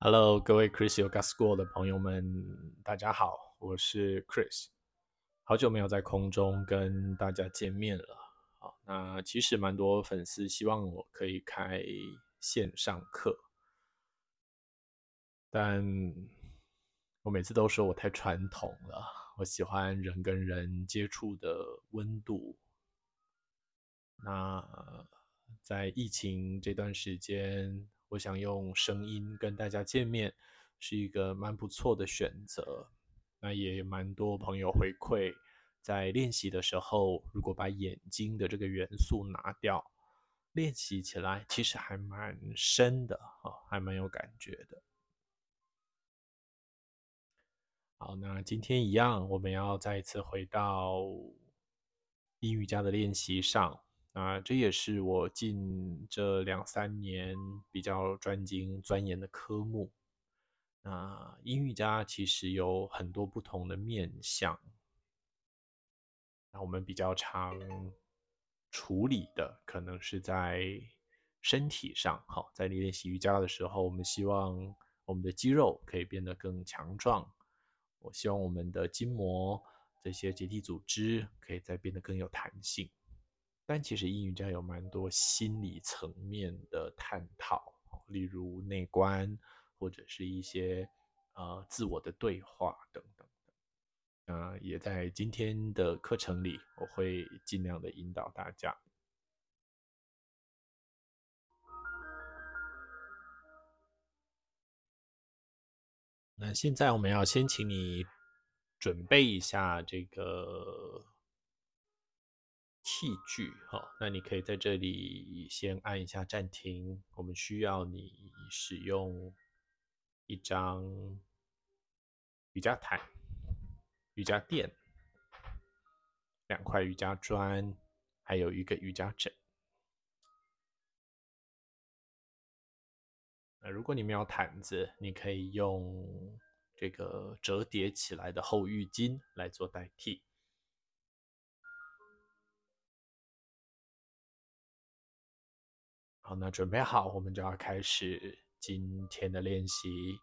Hello，各位 Chris Yoga School 的朋友们，大家好，我是 Chris，好久没有在空中跟大家见面了。好，那其实蛮多粉丝希望我可以开线上课，但我每次都说我太传统了，我喜欢人跟人接触的温度。那在疫情这段时间，我想用声音跟大家见面，是一个蛮不错的选择。那也蛮多朋友回馈，在练习的时候，如果把眼睛的这个元素拿掉，练习起来其实还蛮深的啊，还蛮有感觉的。好，那今天一样，我们要再一次回到阴瑜伽的练习上。啊，这也是我近这两三年比较专精钻研的科目。那阴瑜伽其实有很多不同的面向，那我们比较常处理的可能是在身体上。好，在你练习瑜伽的时候，我们希望我们的肌肉可以变得更强壮，我希望我们的筋膜这些结缔组织可以再变得更有弹性。但其实阴瑜伽有蛮多心理层面的探讨，例如内观，或者是一些呃自我的对话等等的。呃，也在今天的课程里，我会尽量的引导大家。那现在我们要先请你准备一下这个。器具，好，那你可以在这里先按一下暂停。我们需要你使用一张瑜伽毯、瑜伽垫、两块瑜伽砖，还有一个瑜伽枕。那如果你没有毯子，你可以用这个折叠起来的厚浴巾来做代替。好，那准备好，我们就要开始今天的练习。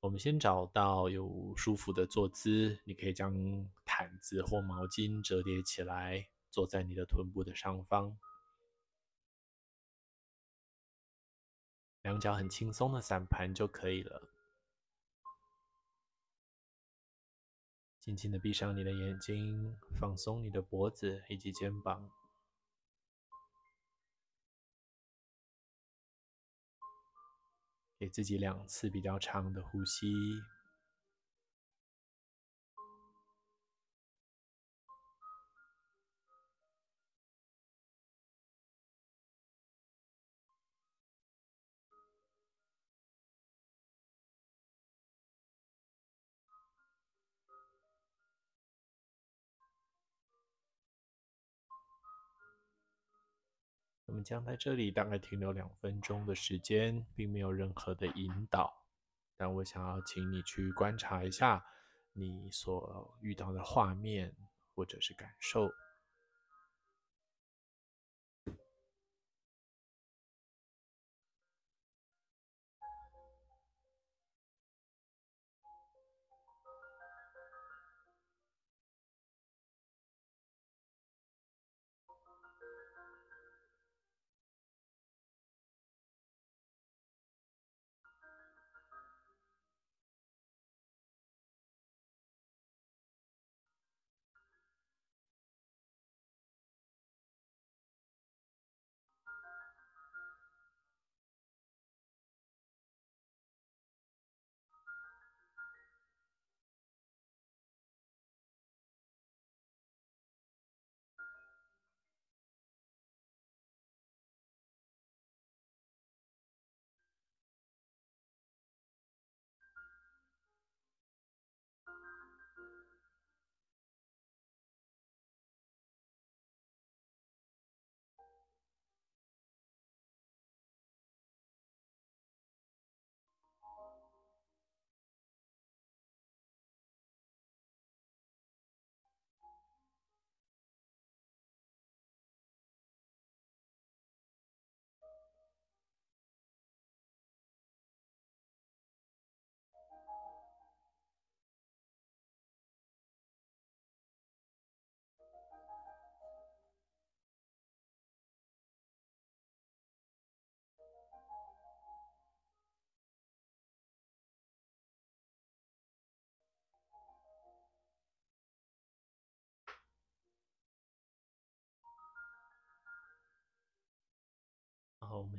我们先找到有舒服的坐姿，你可以将毯子或毛巾折叠起来，坐在你的臀部的上方，两脚很轻松的散盘就可以了。轻轻的闭上你的眼睛，放松你的脖子以及肩膀。给自己两次比较长的呼吸。我们将在这里大概停留两分钟的时间，并没有任何的引导，但我想要请你去观察一下你所遇到的画面或者是感受。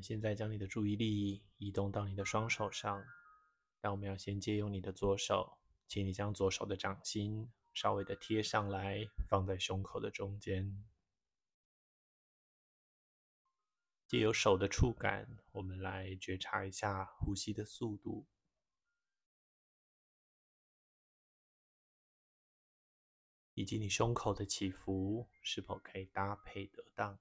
们现在将你的注意力移动到你的双手上，但我们要先借用你的左手，请你将左手的掌心稍微的贴上来，放在胸口的中间。借由手的触感，我们来觉察一下呼吸的速度，以及你胸口的起伏是否可以搭配得当。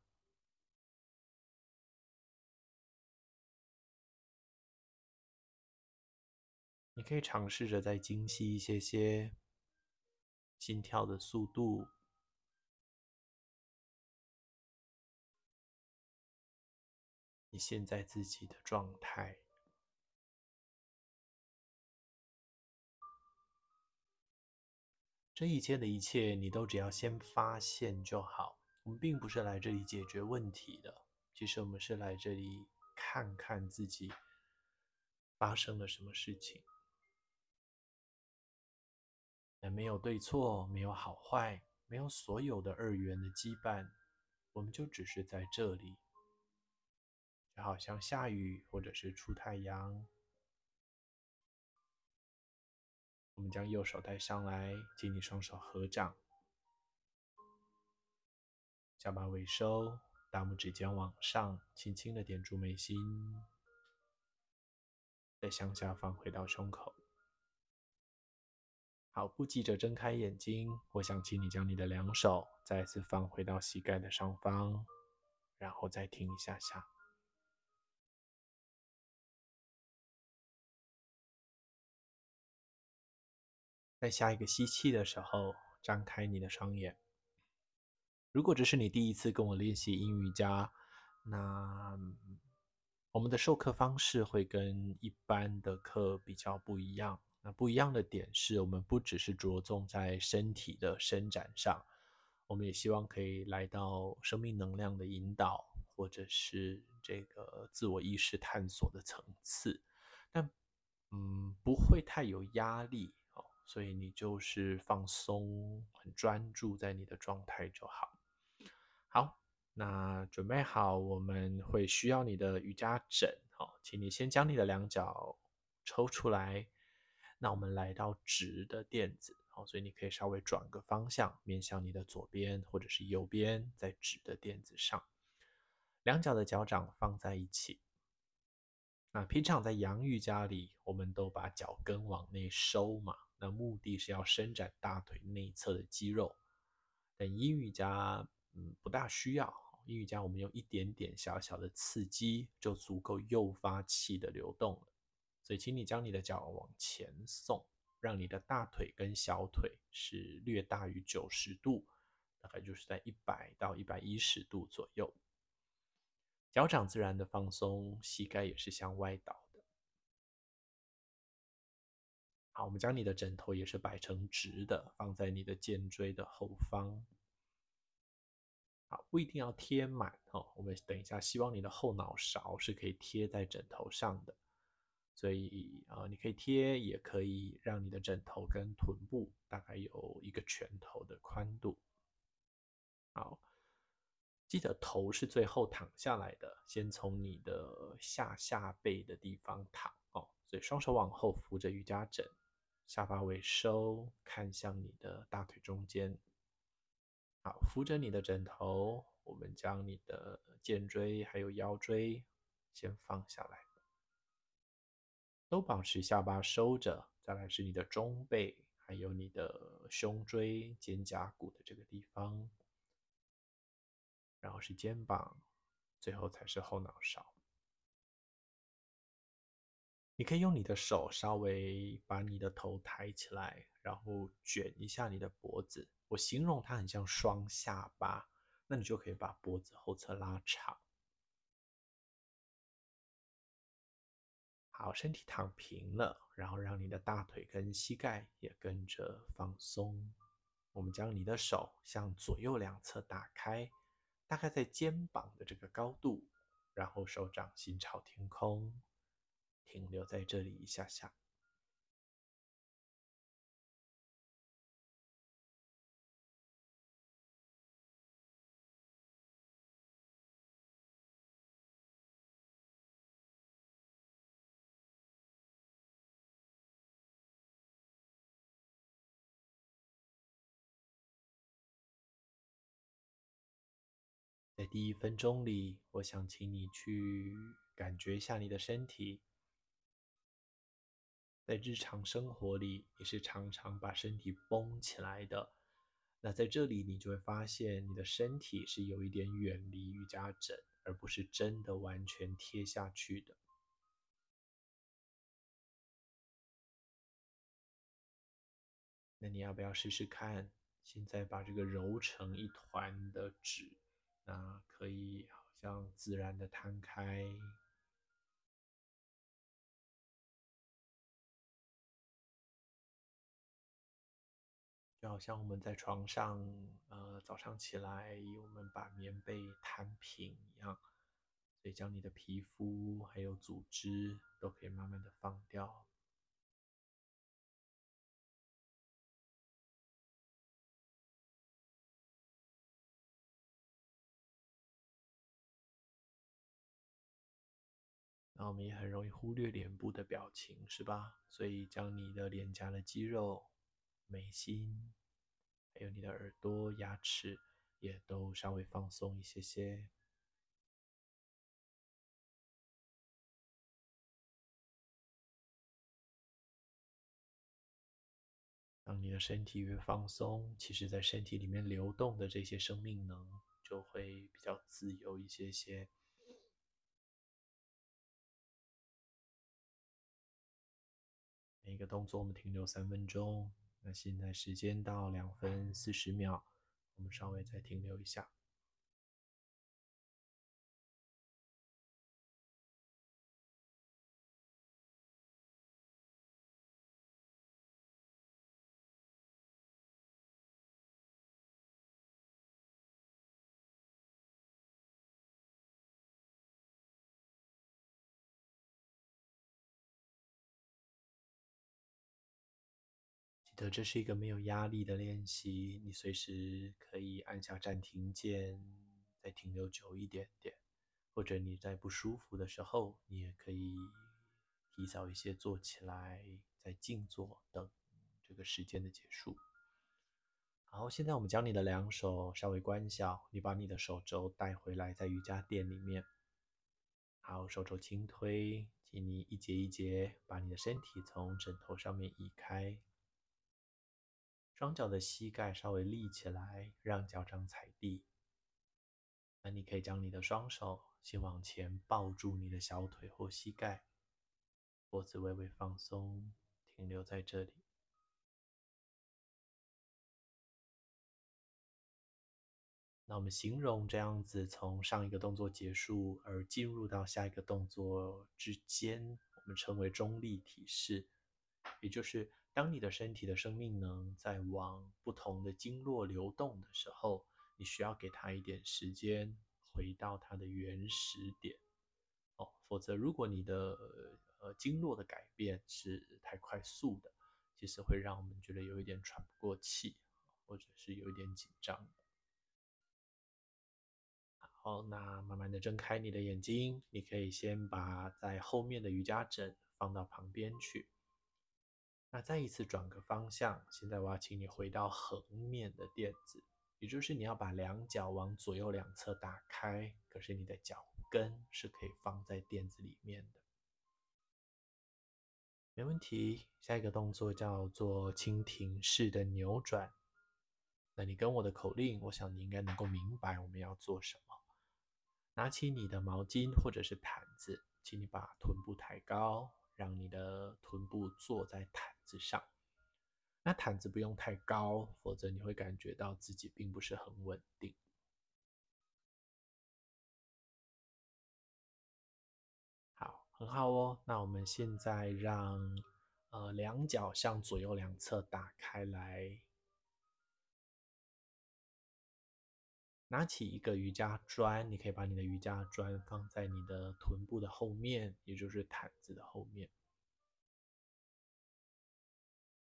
你可以尝试着再精细一些些心跳的速度。你现在自己的状态，这一切的一切，你都只要先发现就好。我们并不是来这里解决问题的，其实我们是来这里看看自己发生了什么事情。没有对错，没有好坏，没有所有的二元的羁绊，我们就只是在这里。就好像下雨或者是出太阳，我们将右手带上来，请你双手合掌，下巴微收，大拇指尖往上，轻轻的点住眉心，再向下放回到胸口。好，不急着睁开眼睛，我想请你将你的两手再次放回到膝盖的上方，然后再停一下下。在下一个吸气的时候，张开你的双眼。如果这是你第一次跟我练习阴瑜伽，那我们的授课方式会跟一般的课比较不一样。那不一样的点是我们不只是着重在身体的伸展上，我们也希望可以来到生命能量的引导，或者是这个自我意识探索的层次。但嗯，不会太有压力哦。所以你就是放松，很专注在你的状态就好。好，那准备好，我们会需要你的瑜伽枕。哦，请你先将你的两脚抽出来。那我们来到直的垫子。好，所以你可以稍微转个方向，面向你的左边或者是右边，在直的垫子上，两脚的脚掌放在一起。那平常在阳瑜伽里，我们都把脚跟往内收嘛。那目的是要伸展大腿内侧的肌肉，但阴瑜伽嗯不大需要。阴瑜伽我们用一点点小小的刺激就足够诱发气的流动了。所以，请你将你的脚往前送，让你的大腿跟小腿是略大于九十度，大概就是在一百到一百一十度左右。脚掌自然的放松，膝盖也是向外倒的。好，我们将你的枕头也是摆成直的，放在你的肩椎的后方。好，不一定要贴满哦。我们等一下，希望你的后脑勺是可以贴在枕头上的，所以啊，你可以贴，也可以让你的枕头跟臀部大概有一个拳头的宽度。好，记得头是最后躺下来的，先从你的下下背的地方躺哦，所以双手往后扶着瑜伽枕。下巴微收，看向你的大腿中间。好，扶着你的枕头，我们将你的肩椎还有腰椎先放下来，都保持下巴收着。再来是你的中背，还有你的胸椎、肩胛骨的这个地方，然后是肩膀，最后才是后脑勺。你可以用你的手稍微把你的头抬起来，然后卷一下你的脖子。我形容它很像双下巴，那你就可以把脖子后侧拉长。好，身体躺平了，然后让你的大腿跟膝盖也跟着放松。我们将你的手向左右两侧打开，大概在肩膀的这个高度，然后手掌心朝天空。停留在这里一下下。第一分钟里，我想请你去感觉一下你的身体。在日常生活里，你是常常把身体绷起来的。那在这里，你就会发现你的身体是有一点远离瑜伽枕，而不是真的完全贴下去的。那你要不要试试看？现在把这个揉成一团的纸，那可以好像自然的摊开。就好像我们在床上，呃，早上起来，我们把棉被摊平一样，所以将你的皮肤还有组织都可以慢慢的放掉。那我们也很容易忽略脸部的表情，是吧？所以将你的脸颊的肌肉。眉心，还有你的耳朵、牙齿，也都稍微放松一些些。当你的身体越放松，其实在身体里面流动的这些生命能就会比较自由一些些。每一个动作我们停留三分钟。那现在时间到两分四十秒，我们稍微再停留一下。这是一个没有压力的练习，你随时可以按下暂停键，再停留久一点点，或者你在不舒服的时候，你也可以提早一些坐起来，再静坐等这个时间的结束。好，现在我们将你的两手稍微关小，你把你的手肘带回来，在瑜伽垫里面。好，手肘轻推，请你一节一节把你的身体从枕头上面移开。双脚的膝盖稍微立起来，让脚掌踩地。那你可以将你的双手先往前抱住你的小腿或膝盖，脖子微微放松，停留在这里。那我们形容这样子，从上一个动作结束而进入到下一个动作之间，我们称为中立体式，也就是。当你的身体的生命能在往不同的经络流动的时候，你需要给它一点时间回到它的原始点哦。否则，如果你的呃经络的改变是太快速的，其实会让我们觉得有一点喘不过气，或者是有一点紧张。好，那慢慢的睁开你的眼睛，你可以先把在后面的瑜伽枕放到旁边去。那再一次转个方向，现在我要请你回到横面的垫子，也就是你要把两脚往左右两侧打开，可是你的脚跟是可以放在垫子里面的。没问题，下一个动作叫做蜻蜓式的扭转。那你跟我的口令，我想你应该能够明白我们要做什么。拿起你的毛巾或者是毯子，请你把臀部抬高。让你的臀部坐在毯子上，那毯子不用太高，否则你会感觉到自己并不是很稳定。好，很好哦。那我们现在让呃两脚向左右两侧打开来，拿起一个瑜伽砖，你可以把你的瑜伽砖放在你的臀部的后面，也就是毯子的后面。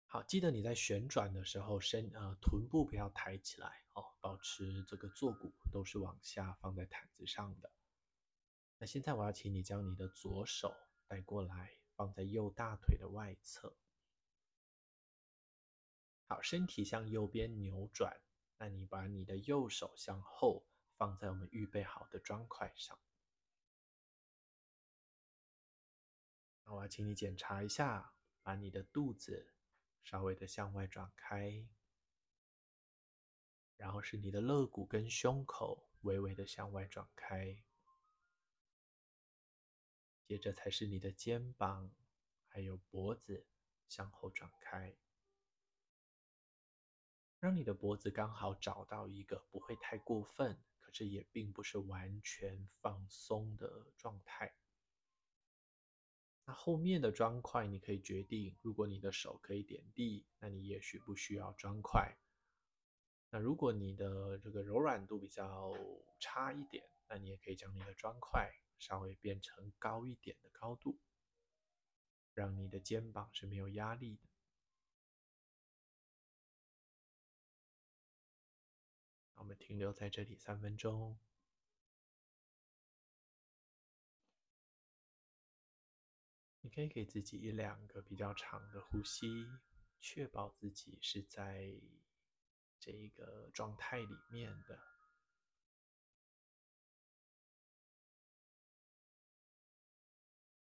好，记得你在旋转的时候，身呃臀部不要抬起来哦，保持这个坐骨都是往下放在毯子上的。那现在我要请你将你的左手带过来，放在右大腿的外侧。好，身体向右边扭转。那你把你的右手向后放在我们预备好的砖块上。那我要请你检查一下，把你的肚子稍微的向外转开，然后是你的肋骨跟胸口微微的向外转开，接着才是你的肩膀还有脖子向后转开，让你的脖子刚好找到一个不会太过分，可是也并不是完全放松的状态。那后面的砖块，你可以决定，如果你的手可以点地，那你也许不需要砖块。那如果你的这个柔软度比较差一点，那你也可以将你的砖块稍微变成高一点的高度，让你的肩膀是没有压力的。们停留在这里三分钟。你可以给自己一两个比较长的呼吸，确保自己是在这一个状态里面的。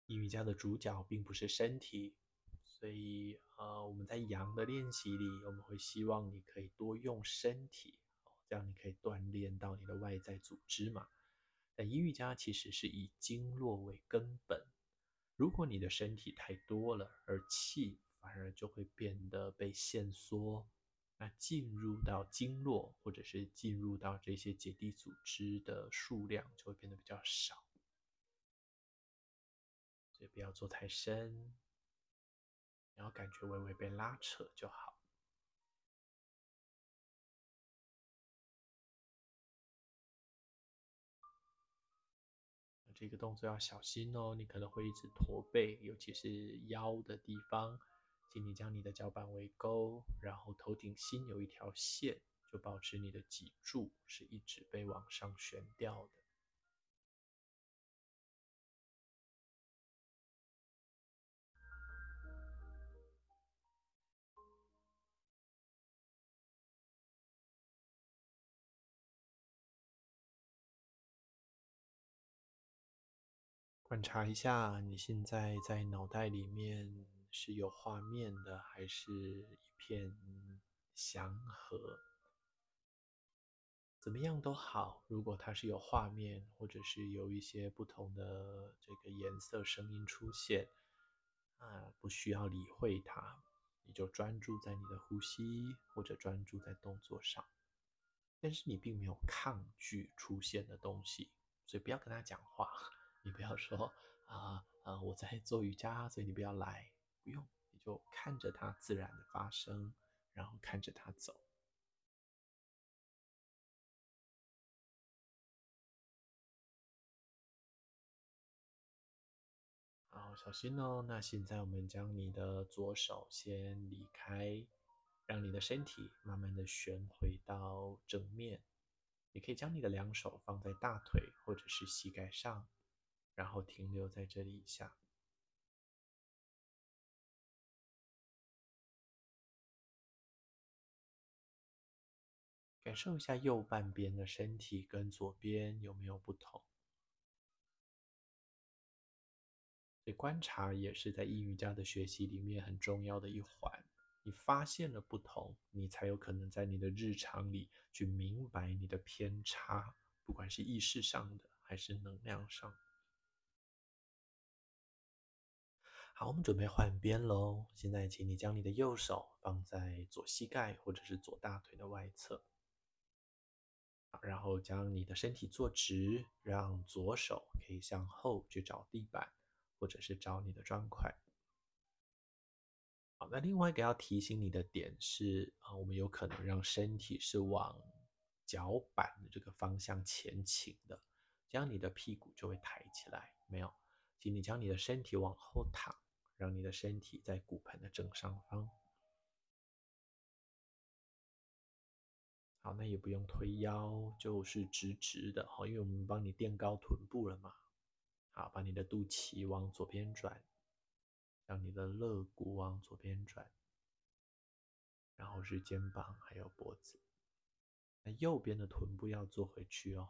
瑜伽的主角并不是身体，所以呃，我们在阳的练习里，我们会希望你可以多用身体，这样你可以锻炼到你的外在组织嘛。但阴瑜伽其实是以经络为根本。如果你的身体太多了，而气反而就会变得被限缩，那进入到经络或者是进入到这些结缔组织的数量就会变得比较少，所以不要做太深，然后感觉微微被拉扯就好。这个动作要小心哦，你可能会一直驼背，尤其是腰的地方。请你将你的脚板微勾，然后头顶心有一条线，就保持你的脊柱是一直被往上悬吊的。观察一下，你现在在脑袋里面是有画面的，还是一片祥和？怎么样都好。如果它是有画面，或者是有一些不同的这个颜色、声音出现，啊，不需要理会它，你就专注在你的呼吸，或者专注在动作上。但是你并没有抗拒出现的东西，所以不要跟他讲话。你不要说啊啊、我在做瑜伽，所以你不要来。不用，你就看着它自然的发生，然后看着它走。好，小心哦。那现在我们将你的左手先离开，让你的身体慢慢的旋回到正面。你可以将你的两手放在大腿或者是膝盖上。然后停留在这里一下，感受一下右半边的身体跟左边有没有不同。这观察也是在阴瑜伽的学习里面很重要的一环。你发现了不同，你才有可能在你的日常里去明白你的偏差，不管是意识上的还是能量上的。好，我们准备换边喽。现在，请你将你的右手放在左膝盖或者是左大腿的外侧，然后将你的身体坐直，让左手可以向后去找地板，或者是找你的砖块。好，那另外一个要提醒你的点是啊，我们有可能让身体是往脚板的这个方向前倾的，这样你的屁股就会抬起来。没有，请你将你的身体往后躺。让你的身体在骨盆的正上方。好，那也不用推腰，就是直直的。好，因为我们帮你垫高臀部了嘛。好，把你的肚脐往左边转，让你的肋骨往左边转，然后是肩膀还有脖子。那右边的臀部要坐回去哦。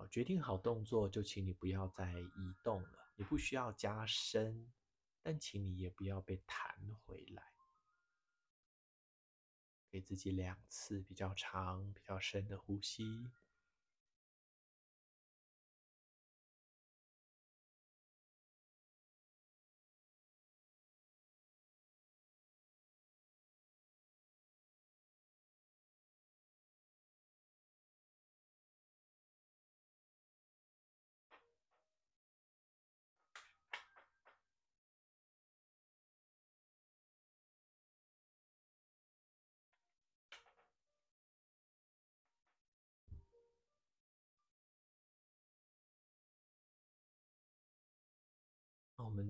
好，决定好动作，就请你不要再移动了。你不需要加深，但请你也不要被弹回来。给自己两次比较长、比较深的呼吸。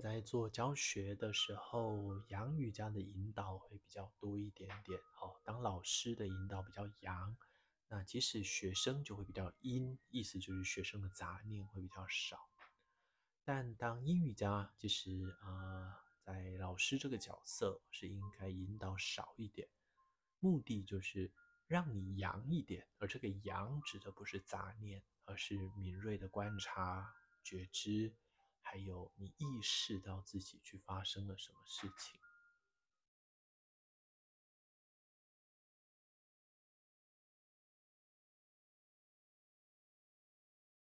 在做教学的时候，阳瑜伽的引导会比较多一点点。哦，当老师的引导比较阳，那即使学生就会比较阴，意思就是学生的杂念会比较少。但当阴瑜伽，其实啊，在老师这个角色是应该引导少一点，目的就是让你阳一点。而这个阳指的不是杂念，而是敏锐的观察、觉知。还有，你意识到自己去发生了什么事情？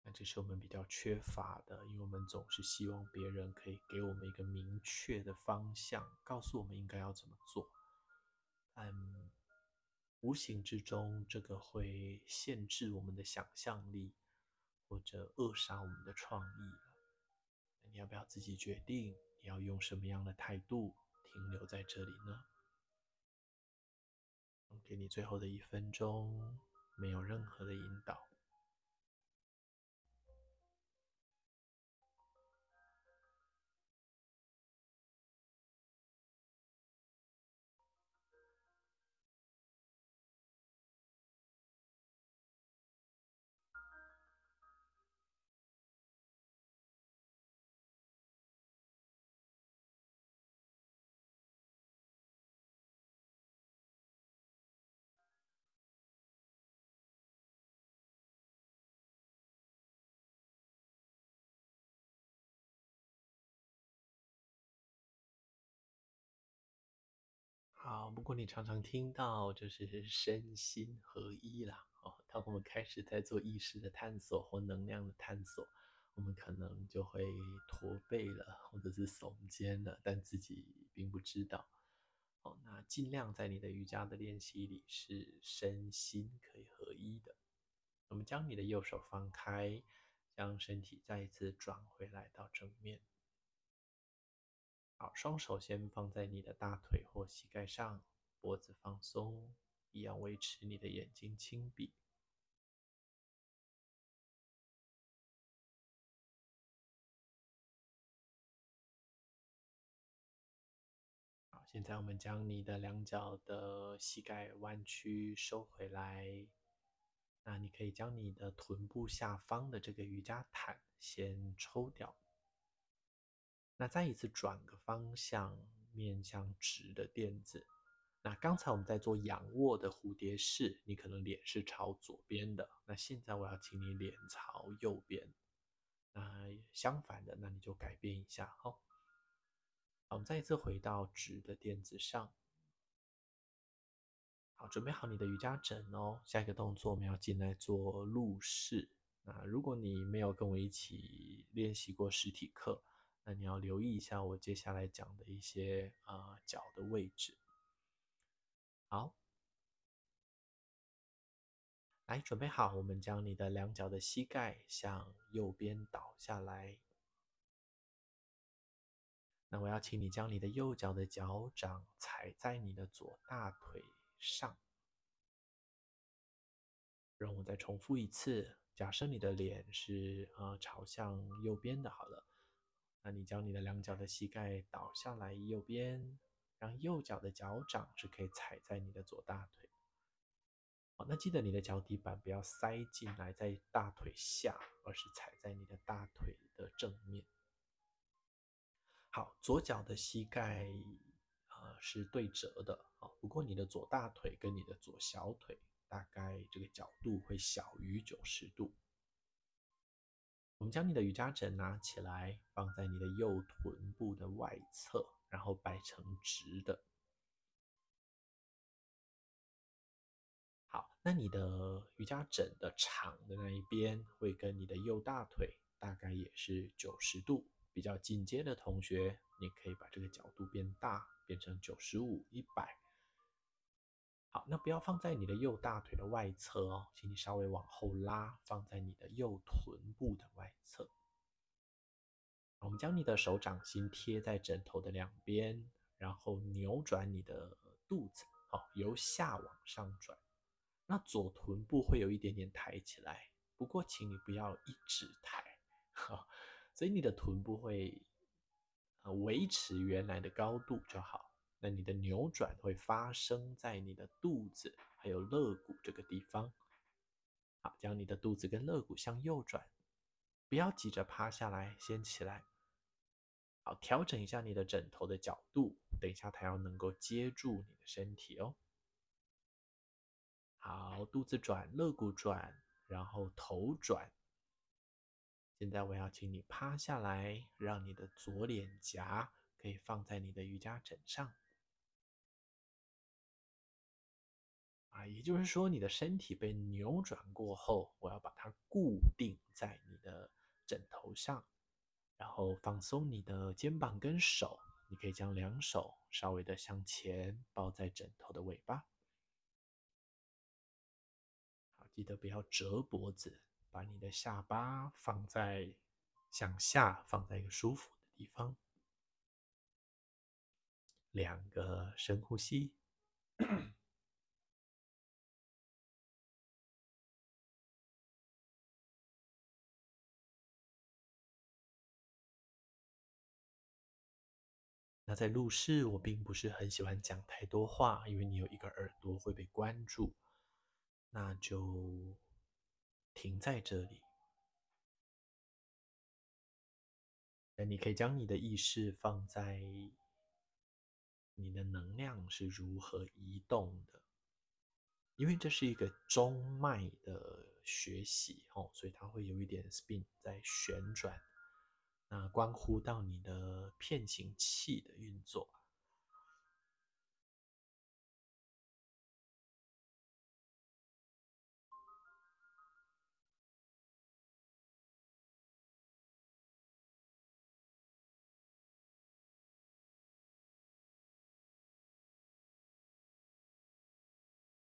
那这是我们比较缺乏的，因为我们总是希望别人可以给我们一个明确的方向，告诉我们应该要怎么做。嗯，无形之中，这个会限制我们的想象力，或者扼杀我们的创意。你要不要自己决定？你要用什么样的态度停留在这里呢？给你最后的一分钟，没有任何的引导。不过你常常听到就是身心合一啦。哦，当我们开始在做意识的探索或能量的探索，我们可能就会驼背了，或者是耸肩了，但自己并不知道。哦，那尽量在你的瑜伽的练习里是身心可以合一的。我们将你的右手放开，将身体再一次转回来到正面。好，双手先放在你的大腿或膝盖上，脖子放松，一样维持你的眼睛轻闭。好，现在我们将你的两脚的膝盖弯曲收回来。那你可以将你的臀部下方的这个瑜伽毯先抽掉。那再一次转个方向，面向直的垫子。那刚才我们在做仰卧的蝴蝶式，你可能脸是朝左边的。那现在我要请你脸朝右边。那相反的，那你就改变一下。好，我们再一次回到直的垫子上。好，准备好你的瑜伽枕哦。下一个动作我们要进来做鹿式。那如果你没有跟我一起练习过实体课，那你要留意一下我接下来讲的一些啊脚的位置。好，来准备好，我们将你的两脚的膝盖向右边倒下来。那我要请你将你的右脚的脚掌踩在你的左大腿上。让我再重复一次，假设你的脸是啊朝向右边的，好了。那你将你的两脚的膝盖倒下来右边，让右脚的脚掌是可以踩在你的左大腿。好，那记得你的脚底板不要塞进来在大腿下，而是踩在你的大腿的正面。好，左脚的膝盖呃是对折的啊，不过你的左大腿跟你的左小腿大概这个角度会小于九十度。我们将你的瑜伽枕拿起来，放在你的右臀部的外侧，然后摆成直的。好，那你的瑜伽枕的长的那一边会跟你的右大腿大概也是九十度。比较进阶的同学，你可以把这个角度变大，变成九十五、一百。好，那不要放在你的右大腿的外侧哦，请你稍微往后拉，放在你的右臀部的外侧。我们将你的手掌心贴在枕头的两边，然后扭转你的肚子，好，由下往上转。那左臀部会有一点点抬起来，不过请你不要一直抬，哈。所以你的臀部会维持原来的高度就好。那你的扭转会发生在你的肚子还有肋骨这个地方。好，将你的肚子跟肋骨向右转，不要急着趴下来，先起来。好，调整一下你的枕头的角度，等一下它要能够接住你的身体哦。好，肚子转，肋骨转，然后头转。现在我要请你趴下来，让你的左脸颊可以放在你的瑜伽枕上。啊，也就是说，你的身体被扭转过后，我要把它固定在你的枕头上，然后放松你的肩膀跟手。你可以将两手稍微的向前抱在枕头的尾巴。好，记得不要折脖子。把你的下巴放在向下，放在一个舒服的地方。两个深呼吸。在录室，我并不是很喜欢讲太多话，因为你有一个耳朵会被关注，那就。停在这里，那你可以将你的意识放在你的能量是如何移动的，因为这是一个中脉的学习哦，所以它会有一点 spin 在旋转，那关乎到你的片形器的运作。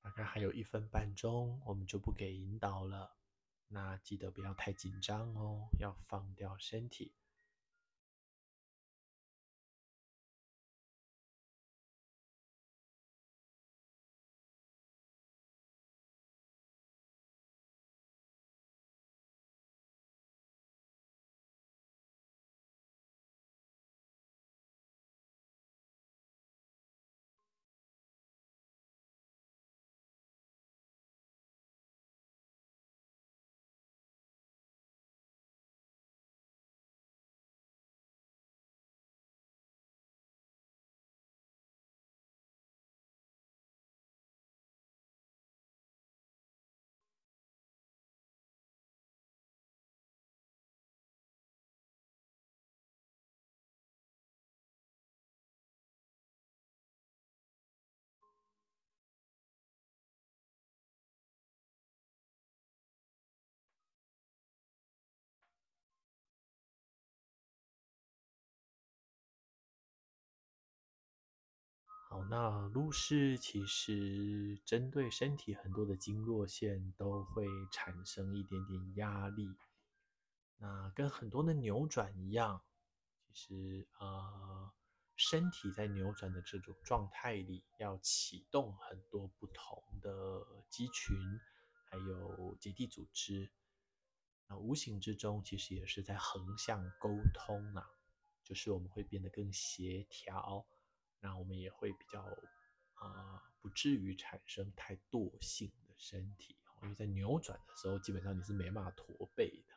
大概还有一分半钟，我们就不给引导了。那记得不要太紧张哦，要放掉身体。那入室其实针对身体很多的经络线都会产生一点点压力。那跟很多的扭转一样，其实呃，身体在扭转的这种状态里，要启动很多不同的肌群，还有结缔组织。那无形之中，其实也是在横向沟通啊，就是我们会变得更协调。那我们也会比较，啊、呃，不至于产生太惰性的身体，因为在扭转的时候，基本上你是没办法驼背的。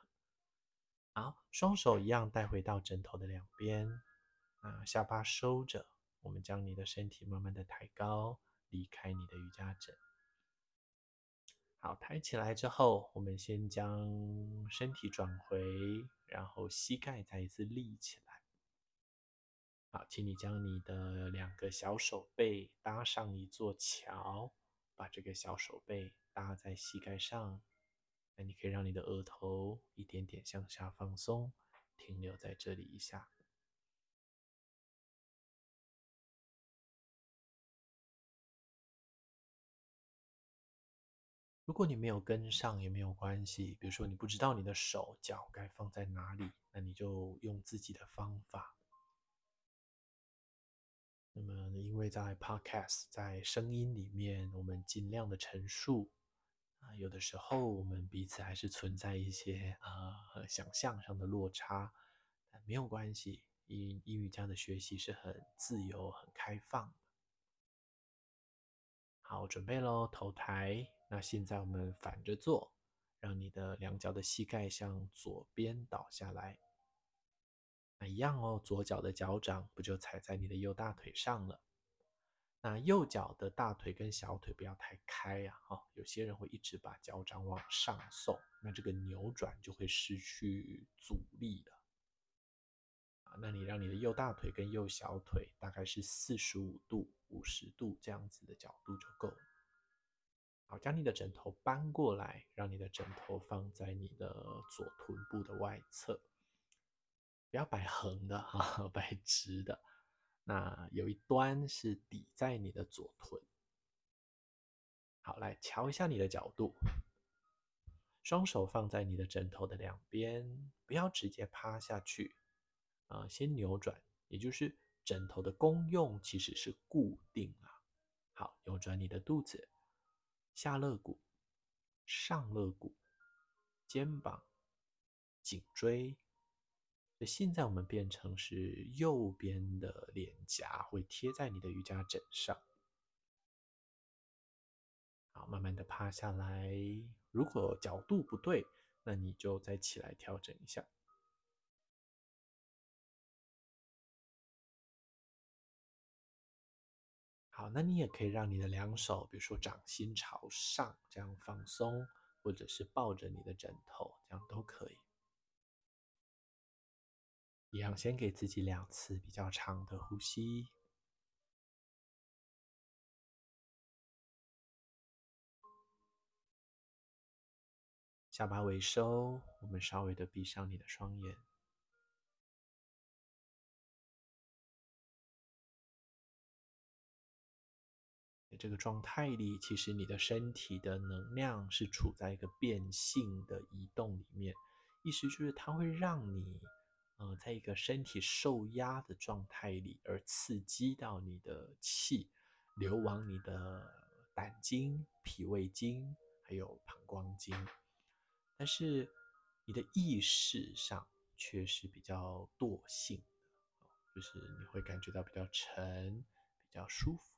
好，双手一样带回到枕头的两边，啊，下巴收着，我们将你的身体慢慢的抬高，离开你的瑜伽枕。好，抬起来之后，我们先将身体转回，然后膝盖再一次立起来。好，请你将你的两个小手背搭上一座桥，把这个小手背搭在膝盖上。那你可以让你的额头一点点向下放松，停留在这里一下。如果你没有跟上也没有关系，比如说你不知道你的手脚该放在哪里，那你就用自己的方法。那么，因为在 Podcast 在声音里面，我们尽量的陈述啊，有的时候我们彼此还是存在一些啊想象上的落差，但没有关系，英英语这样的学习是很自由、很开放。好，准备喽，头抬。那现在我们反着做，让你的两脚的膝盖向左边倒下来。那一样哦，左脚的脚掌不就踩在你的右大腿上了？那右脚的大腿跟小腿不要太开呀，哦，有些人会一直把脚掌往上送，那这个扭转就会失去阻力了。啊，那你让你的右大腿跟右小腿大概是四十五度、五十度这样子的角度就够了。好，将你的枕头搬过来，让你的枕头放在你的左臀部的外侧，不要摆横的哈，摆直的。那有一端是抵在你的左臀。好，来瞧一下你的角度，双手放在你的枕头的两边，不要直接趴下去啊，先扭转，也就是枕头的功用其实是固定啊。好，扭转你的肚子。下肋骨、上肋骨、肩膀、颈椎，现在我们变成是右边的脸颊会贴在你的瑜伽枕上。好，慢慢的趴下来。如果角度不对，那你就再起来调整一下。好，那你也可以让你的两手，比如说掌心朝上，这样放松，或者是抱着你的枕头，这样都可以。一样，先给自己两次比较长的呼吸，下巴微收，我们稍微的闭上你的双眼。这个状态里，其实你的身体的能量是处在一个变性的移动里面，意思就是它会让你，呃，在一个身体受压的状态里，而刺激到你的气流往你的胆经、脾胃经，还有膀胱经，但是你的意识上却是比较惰性的，就是你会感觉到比较沉，比较舒服。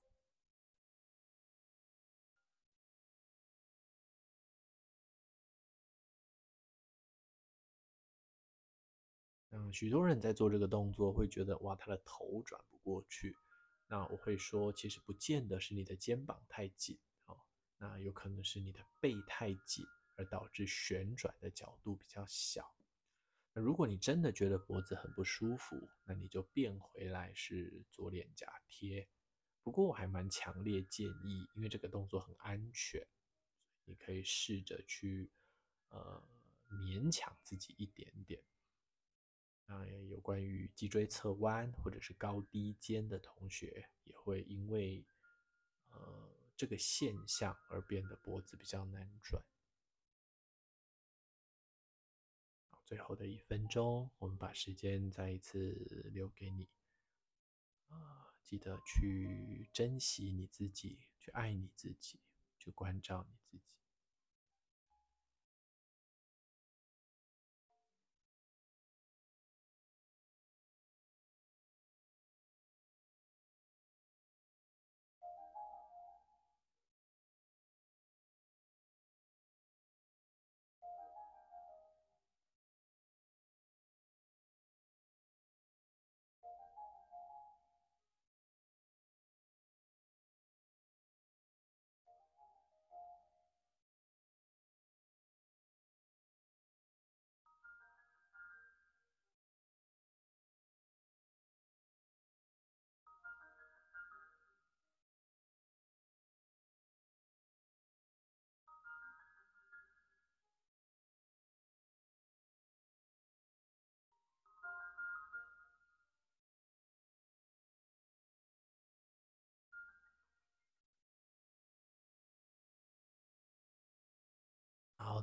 嗯，许多人在做这个动作会觉得哇，他的头转不过去。那我会说，其实不见得是你的肩膀太紧哦，那有可能是你的背太紧，而导致旋转的角度比较小。那如果你真的觉得脖子很不舒服，那你就变回来是左脸颊贴。不过我还蛮强烈建议，因为这个动作很安全，你可以试着去呃勉强自己一点点。啊，有关于脊椎侧弯或者是高低肩的同学，也会因为呃这个现象而变得脖子比较难转。最后的一分钟，我们把时间再一次留给你。啊，记得去珍惜你自己，去爱你自己，去关照你自己。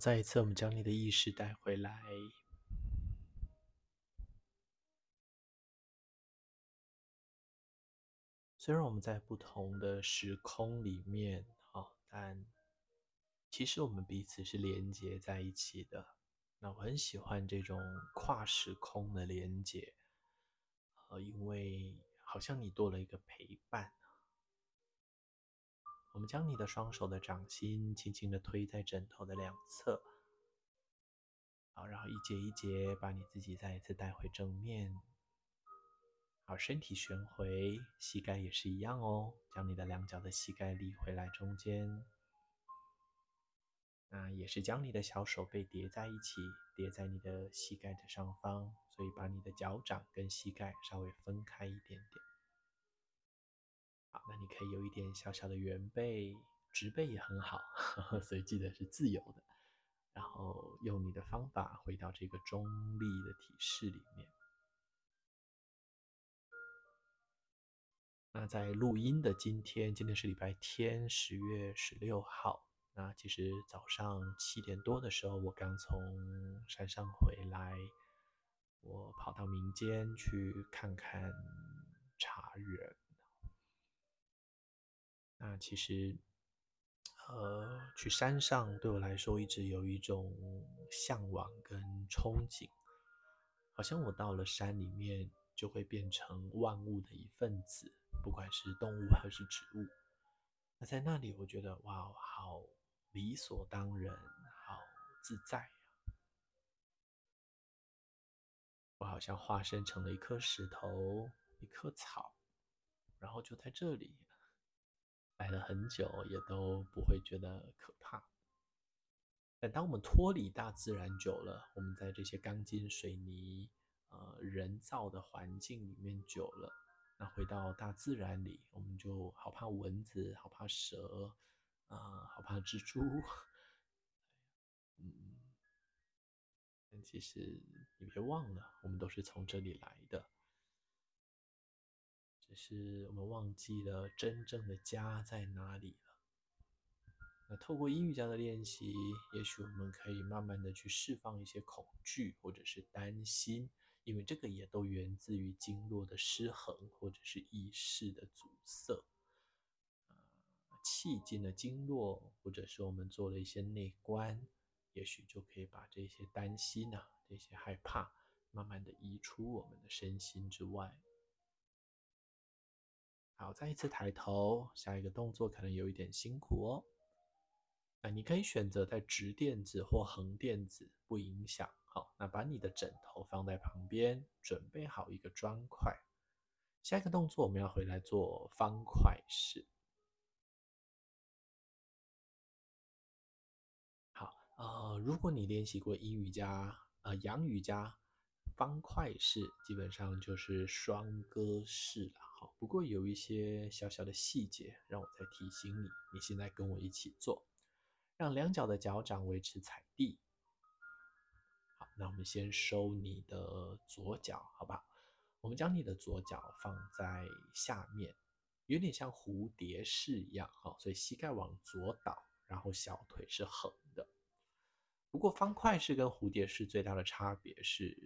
再一次，我们将你的意识带回来。虽然我们在不同的时空里面，好，但其实我们彼此是连接在一起的。那我很喜欢这种跨时空的连接，呃，因为好像你多了一个陪伴。我们将你的双手的掌心轻轻的推在枕头的两侧，好，然后一节一节把你自己再一次带回正面。好，身体旋回，膝盖也是一样哦。将你的两脚的膝盖立回来中间，那也是将你的小手背叠在一起，叠在你的膝盖的上方，所以把你的脚掌跟膝盖稍微分开一点点。好，那你可以有一点小小的圆背，直背也很好，呵呵，所以记得是自由的。然后用你的方法回到这个中立的体式里面。那在录音的今天，今天是礼拜天，十月十六号。那其实早上七点多的时候，我刚从山上回来，我跑到民间去看看茶园。那其实，呃，去山上对我来说一直有一种向往跟憧憬，好像我到了山里面就会变成万物的一份子。不管是动物还是植物，那在那里，我觉得哇，好理所当然，好自在呀！我好像化身成了一颗石头，一棵草，然后就在这里待了很久，也都不会觉得可怕。但当我们脱离大自然久了，我们在这些钢筋水泥、呃人造的环境里面久了。那回到大自然里，我们就好怕蚊子，好怕蛇，啊、好怕蜘蛛。嗯，但其实你别忘了，我们都是从这里来的，只是我们忘记了真正的家在哪里了。那透过音乐家的练习，也许我们可以慢慢的去释放一些恐惧或者是担心。因为这个也都源自于经络的失衡，或者是意识的阻塞。呃，气进了经络，或者是我们做了一些内观，也许就可以把这些担心啊、这些害怕，慢慢的移出我们的身心之外。好，再一次抬头，下一个动作可能有一点辛苦哦。那你可以选择在直垫子或横垫子，不影响。好，那把你的枕头放在旁边，准备好一个砖块。下一个动作，我们要回来做方块式。好，呃，如果你练习过阴瑜伽、呃阳瑜伽，方块式基本上就是双鸽式了。哈，不过有一些小小的细节，让我再提醒你。你现在跟我一起做，让两脚的脚掌维持踩地。好那我们先收你的左脚，好吧？我们将你的左脚放在下面，有点像蝴蝶式一样，哈，所以膝盖往左倒，然后小腿是横的。不过方块式跟蝴蝶式最大的差别是，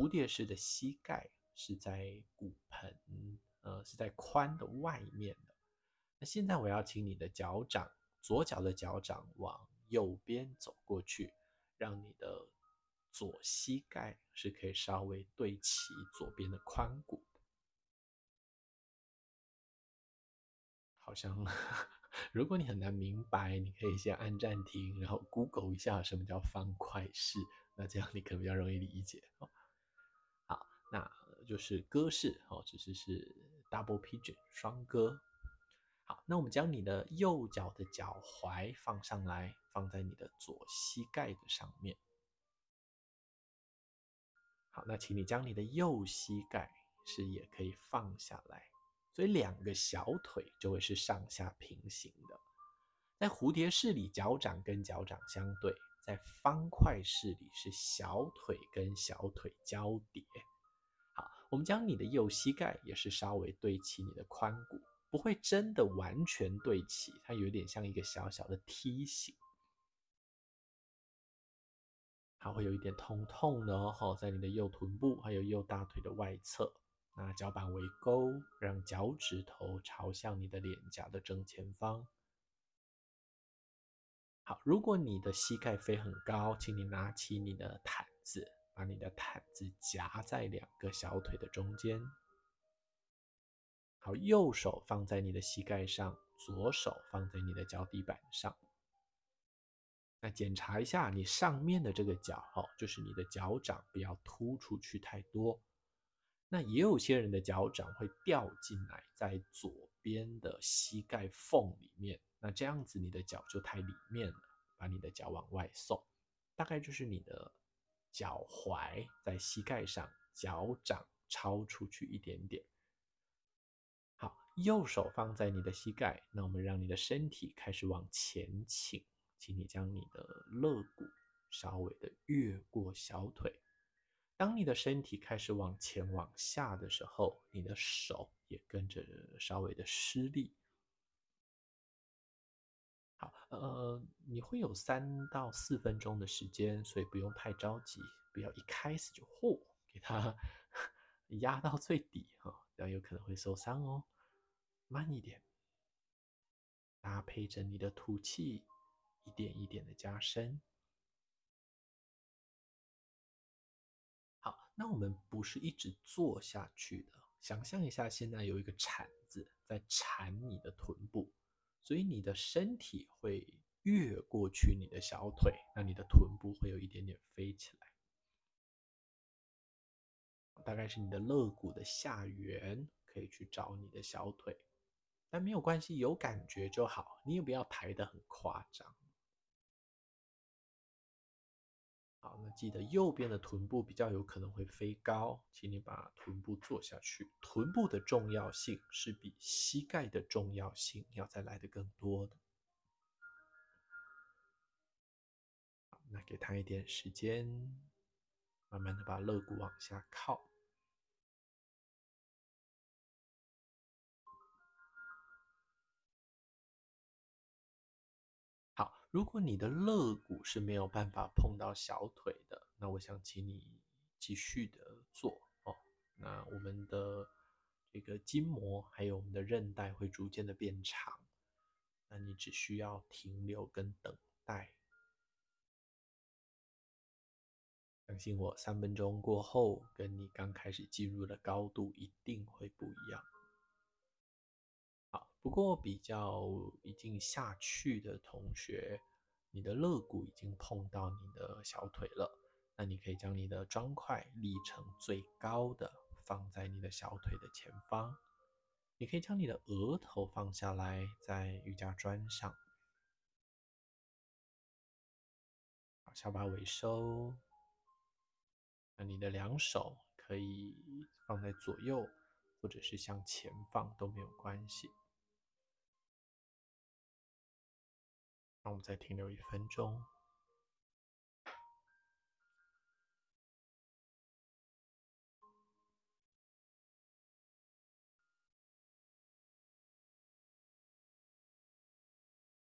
蝴蝶式的膝盖是在骨盆，呃，是在髋的外面的。那现在我要请你的脚掌，左脚的脚掌往右边走过去，让你的。左膝盖是可以稍微对齐左边的髋骨的，好像 如果你很难明白，你可以先按暂停，然后 Google 一下什么叫方块式，那这样你可能比较容易理解哦。那就是鸽式哦，只是是 double pigeon 双鸽。好，那我们将你的右脚的脚踝放上来，放在你的左膝盖的上面。好，那请你将你的右膝盖是也可以放下来，所以两个小腿就会是上下平行的。在蝴蝶式里，脚掌跟脚掌相对；在方块式里，是小腿跟小腿交叠。我们将你的右膝盖也是稍微对齐你的髋骨，不会真的完全对齐，它有点像一个小小的梯形。还会有一点痛痛的哦，在你的右臀部还有右大腿的外侧。那脚板为勾，让脚趾头朝向你的脸颊的正前方。好，如果你的膝盖飞很高，请你拿起你的毯子，把你的毯子夹在两个小腿的中间。好，右手放在你的膝盖上，左手放在你的脚底板上。那检查一下你上面的这个脚，哦，就是你的脚掌不要突出去太多。那也有些人的脚掌会掉进来，在左边的膝盖缝里面。那这样子你的脚就太里面了，把你的脚往外送，大概就是你的脚踝在膝盖上，脚掌超出去一点点。好，右手放在你的膝盖，那我们让你的身体开始往前倾。请你将你的肋骨稍微的越过小腿。当你的身体开始往前往下的时候，你的手也跟着稍微的施力。好，呃，你会有三到四分钟的时间，所以不用太着急，不要一开始就嚯，给它 压到最底哈，这样有可能会受伤哦。慢一点，搭配着你的吐气。一点一点的加深。好，那我们不是一直坐下去的。想象一下，现在有一个铲子在铲你的臀部，所以你的身体会越过去你的小腿，那你的臀部会有一点点飞起来。大概是你的肋骨的下缘可以去找你的小腿，但没有关系，有感觉就好。你也不要抬得很夸张。好，那记得右边的臀部比较有可能会飞高，请你把臀部坐下去。臀部的重要性是比膝盖的重要性要再来的更多的。那给他一点时间，慢慢的把肋骨往下靠。如果你的肋骨是没有办法碰到小腿的，那我想请你继续的做哦。那我们的这个筋膜还有我们的韧带会逐渐的变长，那你只需要停留跟等待。相信我，三分钟过后，跟你刚开始进入的高度一定会不一样。不过比较已经下去的同学，你的肋骨已经碰到你的小腿了，那你可以将你的砖块立成最高的，放在你的小腿的前方。你可以将你的额头放下来，在瑜伽砖上，好，下巴微收。那你的两手可以放在左右，或者是向前放都没有关系。我们再停留一分钟。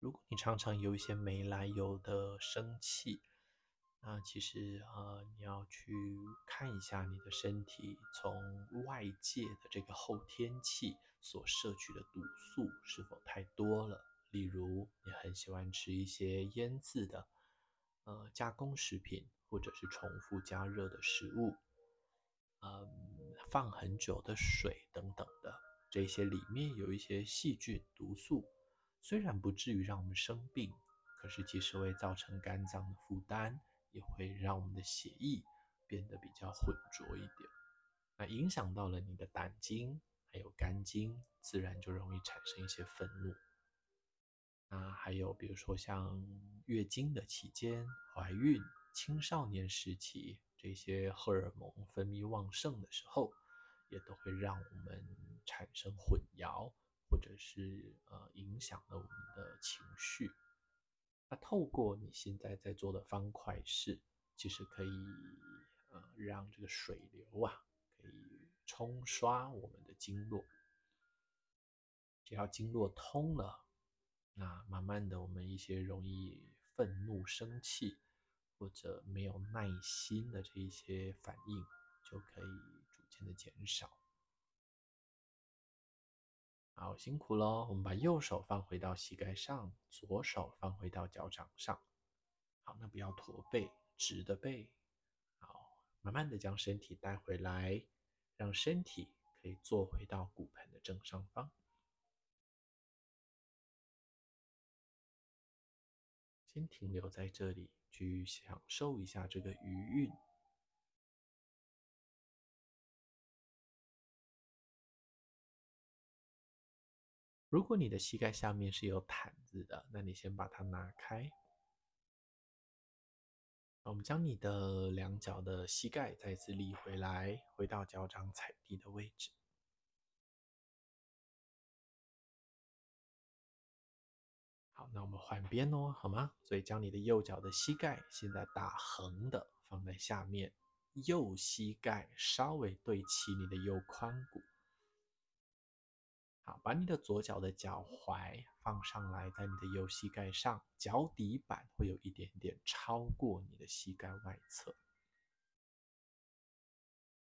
如果你常常有一些没来由的生气，那其实呃，你要去看一下你的身体，从外界的这个后天气所摄取的毒素是否太多了。例如，你很喜欢吃一些腌制的、呃加工食品，或者是重复加热的食物，嗯，放很久的水等等的，这些里面有一些细菌毒素，虽然不至于让我们生病，可是其实会造成肝脏的负担，也会让我们的血液变得比较浑浊一点，那影响到了你的胆经还有肝经，自然就容易产生一些愤怒。啊，还有比如说像月经的期间、怀孕、青少年时期这些荷尔蒙分泌旺盛的时候，也都会让我们产生混淆，或者是呃影响了我们的情绪。那透过你现在在做的方块式，其实可以呃让这个水流啊，可以冲刷我们的经络，只要经络通了。那慢慢的，我们一些容易愤怒、生气，或者没有耐心的这一些反应，就可以逐渐的减少。好，辛苦喽！我们把右手放回到膝盖上，左手放回到脚掌上。好，那不要驼背，直的背。好，慢慢的将身体带回来，让身体可以坐回到骨盆的正上方。先停留在这里，去享受一下这个余韵。如果你的膝盖下面是有毯子的，那你先把它拿开。我们将你的两脚的膝盖再次立回来，回到脚掌踩地的位置。那我们换边哦，好吗？所以将你的右脚的膝盖现在打横的放在下面，右膝盖稍微对齐你的右髋骨。好，把你的左脚的脚踝放上来，在你的右膝盖上，脚底板会有一点点超过你的膝盖外侧。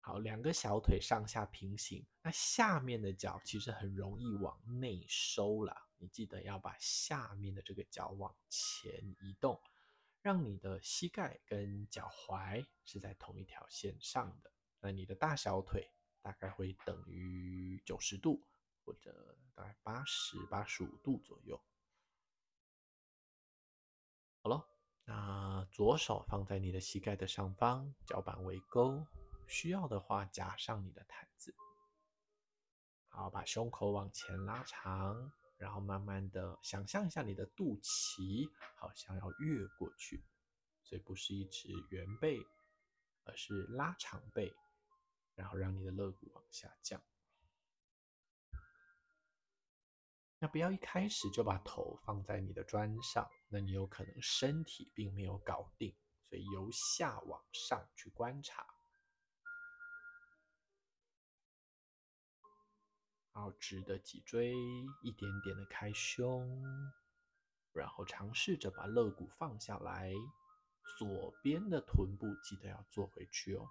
好，两个小腿上下平行，那下面的脚其实很容易往内收了。你记得要把下面的这个脚往前移动，让你的膝盖跟脚踝是在同一条线上的。那你的大小腿大概会等于九十度，或者大概八十八十五度左右。好了，那左手放在你的膝盖的上方，脚板为勾。需要的话，夹上你的毯子。好，把胸口往前拉长，然后慢慢的想象一下你的肚脐好像要越过去，所以不是一直圆背，而是拉长背，然后让你的肋骨往下降。那不要一开始就把头放在你的砖上，那你有可能身体并没有搞定，所以由下往上去观察。好，直的脊椎，一点点的开胸，然后尝试着把肋骨放下来，左边的臀部记得要坐回去哦。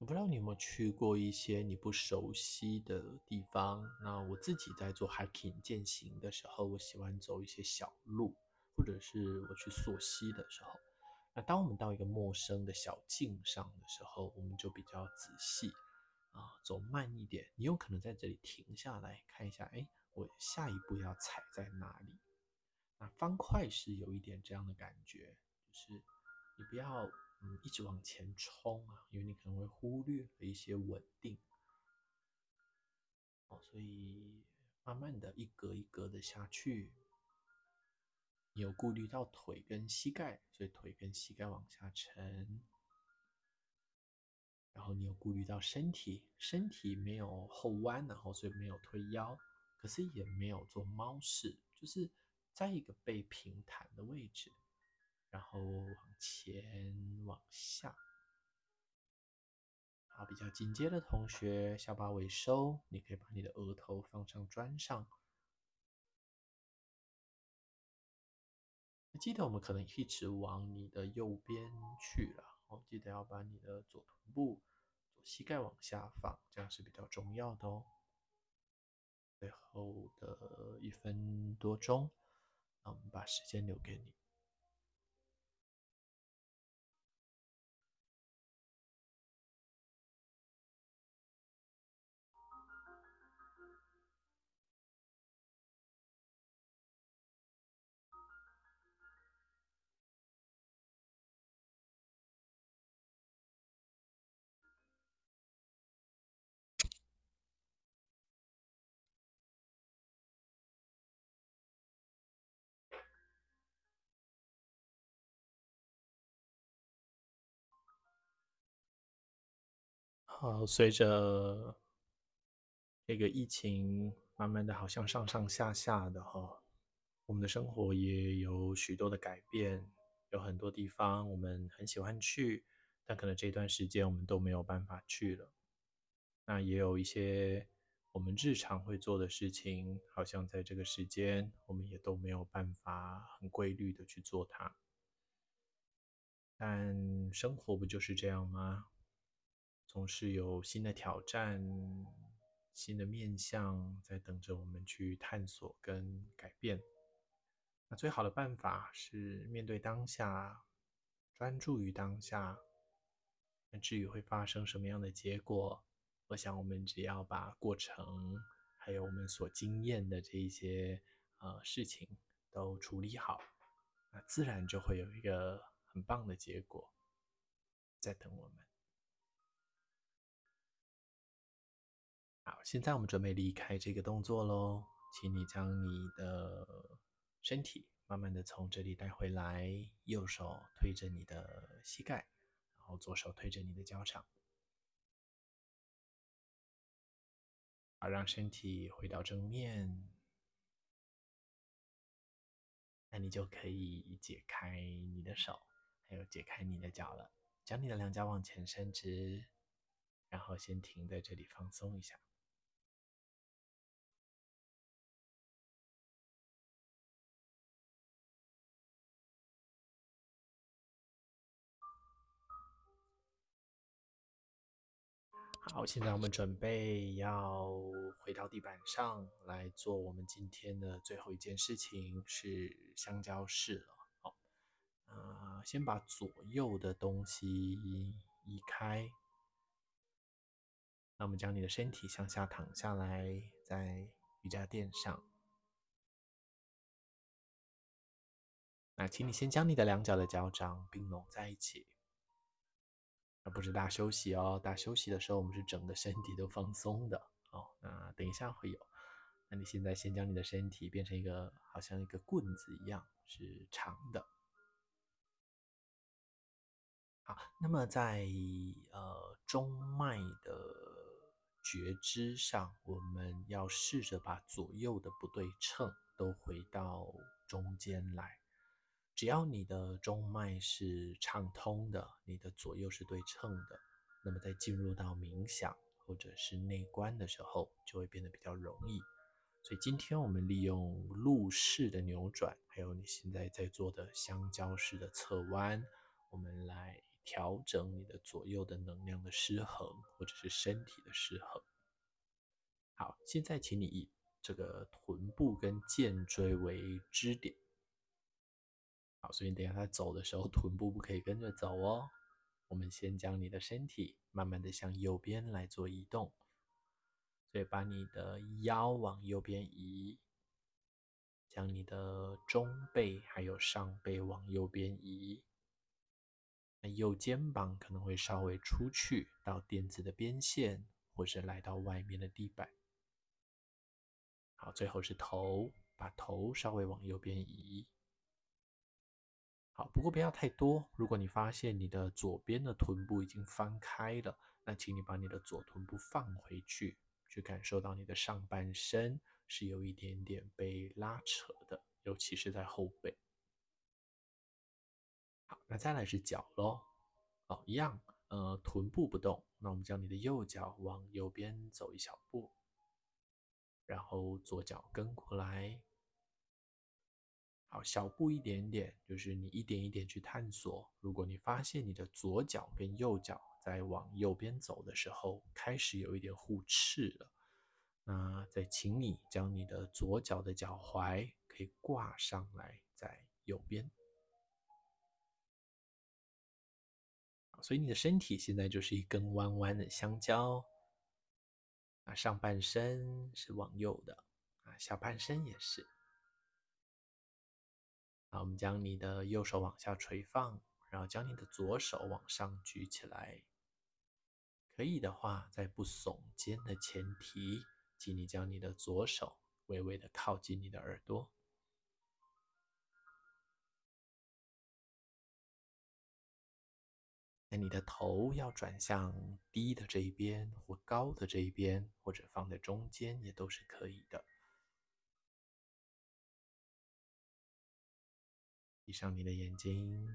我不知道你有没有去过一些你不熟悉的地方。那我自己在做 hiking 健行的时候，我喜欢走一些小路，或者是我去溯溪的时候。那当我们到一个陌生的小径上的时候，我们就比较仔细啊，走慢一点。你有可能在这里停下来看一下，哎，我下一步要踩在哪里？那方块是有一点这样的感觉，就是你不要。嗯，一直往前冲啊，因为你可能会忽略了一些稳定。哦，所以慢慢的一格一格的下去。你有顾虑到腿跟膝盖，所以腿跟膝盖往下沉。然后你有顾虑到身体，身体没有后弯，然后所以没有推腰，可是也没有做猫式，就是在一个背平坦的位置。然后往前往下，好，比较紧接的同学，下巴微收，你可以把你的额头放上砖上。记得我们可能一直往你的右边去了，哦，记得要把你的左臀部、左膝盖往下放，这样是比较重要的哦。最后的一分多钟，那我们把时间留给你。好，随着这个疫情慢慢的好像上上下下的哈，我们的生活也有许多的改变，有很多地方我们很喜欢去，但可能这段时间我们都没有办法去了。那也有一些我们日常会做的事情，好像在这个时间我们也都没有办法很规律的去做它。但生活不就是这样吗？总是有新的挑战、新的面向在等着我们去探索跟改变。那最好的办法是面对当下，专注于当下。那至于会发生什么样的结果，我想我们只要把过程，还有我们所经验的这一些呃事情都处理好，那自然就会有一个很棒的结果在等我们。现在我们准备离开这个动作喽，请你将你的。身体慢慢的从这里带回来，右手推着你的膝盖，然后左手推着你的脚掌，好，让身体回到正面，那你就可以解开你的手，还有解开你的脚了。将你的两脚往前伸直，然后先停在这里放松一下。好，现在我们准备要回到地板上来做我们今天的最后一件事情，是香蕉式了。好，呃，先把左右的东西移开。那我们将你的身体向下躺下来，在瑜伽垫上。那请你先将你的两脚的脚掌并拢在一起。而不是大休息哦，大休息的时候我们是整个身体都放松的哦。那等一下会有，那你现在先将你的身体变成一个好像一个棍子一样，是长的。好，那么在呃中脉的觉知上，我们要试着把左右的不对称都回到中间来。只要你的中脉是畅通的，你的左右是对称的，那么在进入到冥想或者是内观的时候，就会变得比较容易。所以今天我们利用路式的扭转，还有你现在在做的香蕉式的侧弯，我们来调整你的左右的能量的失衡，或者是身体的失衡。好，现在请你以这个臀部跟肩椎为支点。好，所以你等下他走的时候，臀部不可以跟着走哦。我们先将你的身体慢慢的向右边来做移动，所以把你的腰往右边移，将你的中背还有上背往右边移。那右肩膀可能会稍微出去到垫子的边线，或是来到外面的地板。好，最后是头，把头稍微往右边移。不过不要太多。如果你发现你的左边的臀部已经翻开了，那请你把你的左臀部放回去，去感受到你的上半身是有一点点被拉扯的，尤其是在后背。好，那再来是脚喽。哦，一样，呃，臀部不动，那我们将你的右脚往右边走一小步，然后左脚跟过来。好，小步一点点，就是你一点一点去探索。如果你发现你的左脚跟右脚在往右边走的时候，开始有一点互斥了，那再请你将你的左脚的脚踝可以挂上来，在右边。所以你的身体现在就是一根弯弯的香蕉，啊，上半身是往右的，啊，下半身也是。好，我们将你的右手往下垂放，然后将你的左手往上举起来。可以的话，在不耸肩的前提，请你将你的左手微微的靠近你的耳朵。那你的头要转向低的这一边，或高的这一边，或者放在中间，也都是可以的。闭上你的眼睛。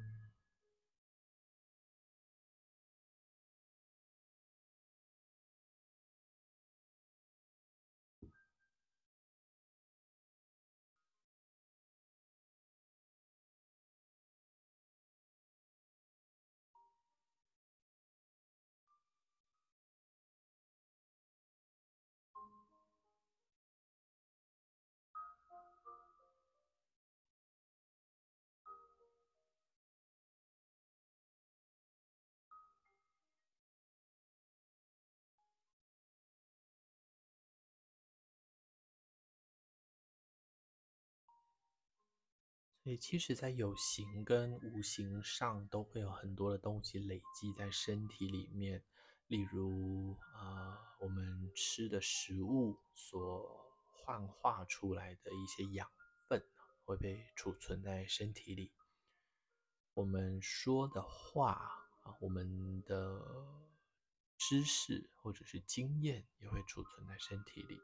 所以，其实，在有形跟无形上，都会有很多的东西累积在身体里面。例如，呃，我们吃的食物所幻化出来的一些养分，会被储存在身体里。我们说的话啊，我们的知识或者是经验，也会储存在身体里。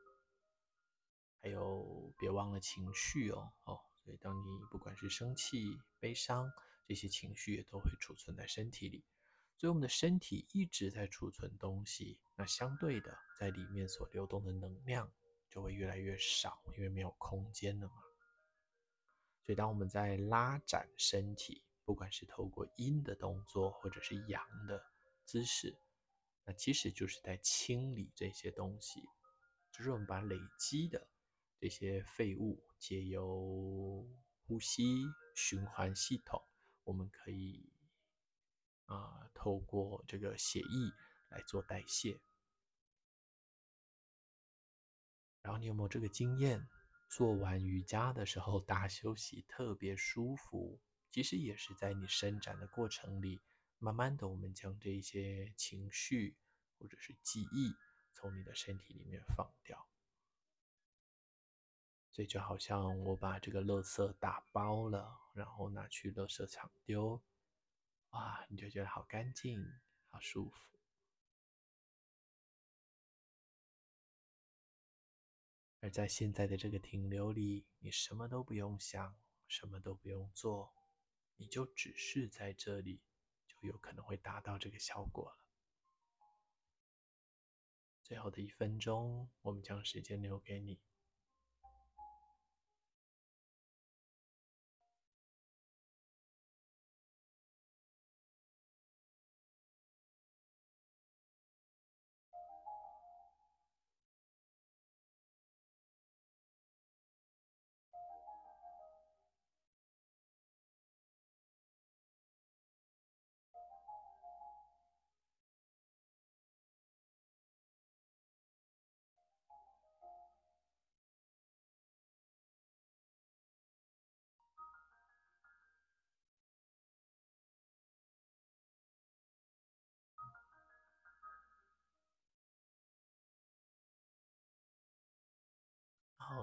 还有，别忘了情绪哦，哦。所以，当你不管是生气、悲伤，这些情绪也都会储存在身体里。所以，我们的身体一直在储存东西，那相对的，在里面所流动的能量就会越来越少，因为没有空间了嘛。所以，当我们在拉展身体，不管是透过阴的动作，或者是阳的姿势，那其实就是在清理这些东西，就是我们把累积的。这些废物借由呼吸循环系统，我们可以啊、透过这个血液来做代谢。然后你有没有这个经验？做完瑜伽的时候大休息，特别舒服。其实也是在你伸展的过程里，慢慢的，我们将这些情绪或者是记忆从你的身体里面放掉。所以就好像我把这个垃圾打包了，然后拿去垃圾场丢，哇，你就觉得好干净，好舒服。而在现在的这个停留里，你什么都不用想，什么都不用做，你就只是在这里，就有可能会达到这个效果了。最后的一分钟，我们将时间留给你。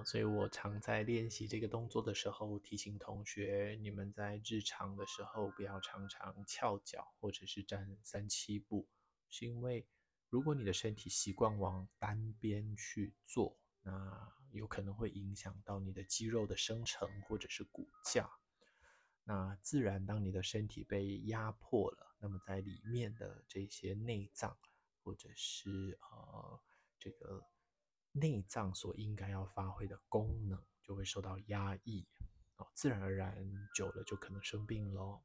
所以我常在练习这个动作的时候，提醒同学，你们在日常的时候不要常常翘脚或者是站三七步，是因为如果你的身体习惯往单边去做，那有可能会影响到你的肌肉的生成或者是骨架。那自然，当你的身体被压迫了，那么在里面的这些内脏或者是呃这个。内脏所应该要发挥的功能就会受到压抑，哦，自然而然久了就可能生病喽。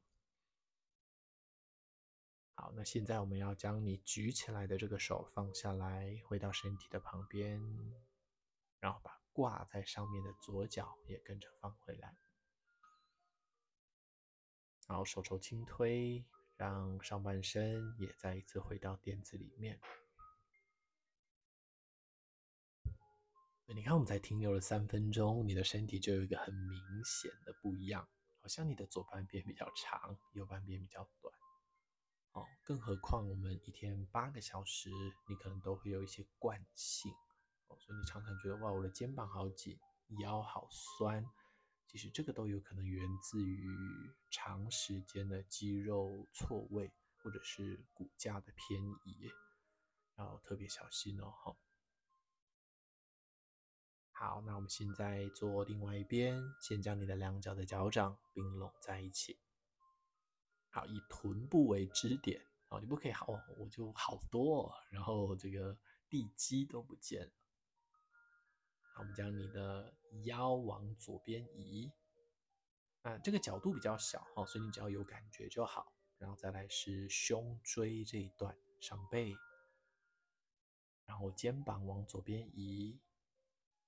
好，那现在我们要将你举起来的这个手放下来，回到身体的旁边，然后把挂在上面的左脚也跟着放回来，然后手肘轻推，让上半身也再一次回到垫子里面。你看，我们才停留了三分钟，你的身体就有一个很明显的不一样，好像你的左半边比较长，右半边比较短。哦，更何况我们一天八个小时，你可能都会有一些惯性，哦，所以你常常觉得哇，我的肩膀好紧，腰好酸。其实这个都有可能源自于长时间的肌肉错位，或者是骨架的偏移，要特别小心哦，哈。好，那我们现在做另外一边，先将你的两脚的脚掌并拢在一起。好，以臀部为支点。哦，你不可以好，我就好多，然后这个地基都不见了。好，我们将你的腰往左边移。啊，这个角度比较小哦，所以你只要有感觉就好。然后再来是胸椎这一段，上背，然后肩膀往左边移。